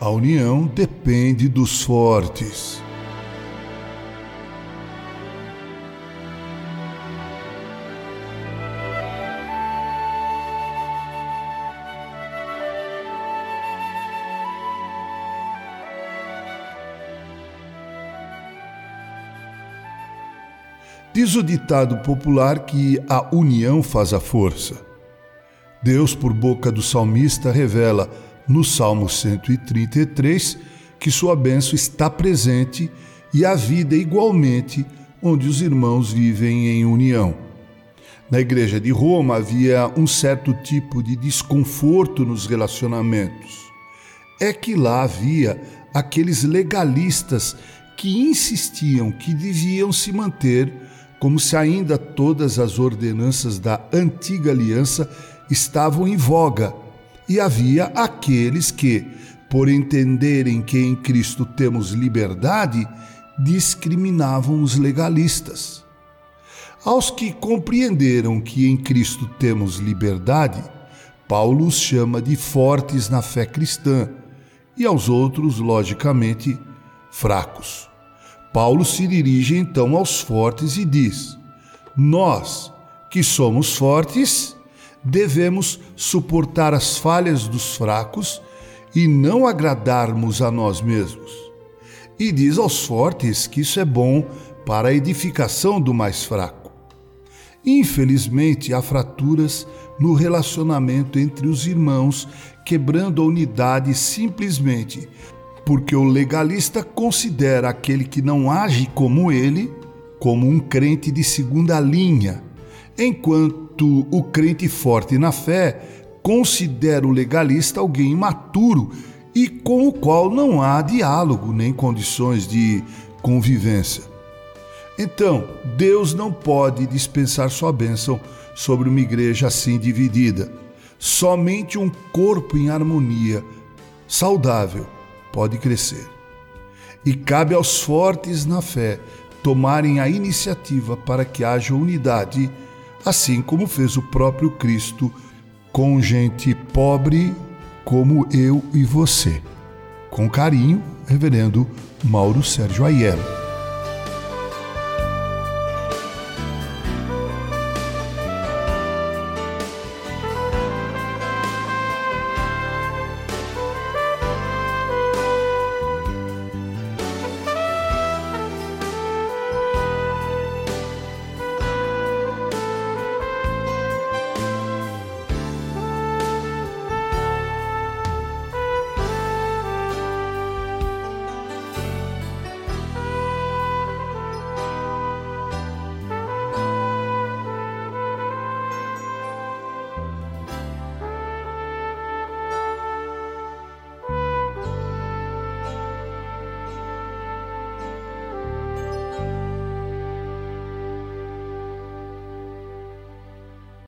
A união depende dos fortes. Diz o ditado popular que a união faz a força. Deus, por boca do salmista, revela no Salmo 133 que sua bênção está presente e a vida igualmente onde os irmãos vivem em união. Na igreja de Roma havia um certo tipo de desconforto nos relacionamentos. É que lá havia aqueles legalistas que insistiam que deviam se manter como se ainda todas as ordenanças da antiga aliança estavam em voga, e havia aqueles que, por entenderem que em Cristo temos liberdade, discriminavam os legalistas. Aos que compreenderam que em Cristo temos liberdade, Paulo os chama de fortes na fé cristã, e aos outros, logicamente, fracos. Paulo se dirige então aos fortes e diz: Nós, que somos fortes, devemos suportar as falhas dos fracos e não agradarmos a nós mesmos. E diz aos fortes que isso é bom para a edificação do mais fraco. Infelizmente, há fraturas no relacionamento entre os irmãos, quebrando a unidade simplesmente porque o legalista considera aquele que não age como ele como um crente de segunda linha, enquanto o crente forte na fé considera o legalista alguém imaturo e com o qual não há diálogo nem condições de convivência. Então, Deus não pode dispensar sua bênção sobre uma igreja assim dividida. Somente um corpo em harmonia, saudável, pode crescer. E cabe aos fortes na fé tomarem a iniciativa para que haja unidade, assim como fez o próprio Cristo com gente pobre como eu e você. Com carinho, Reverendo Mauro Sérgio Aiello.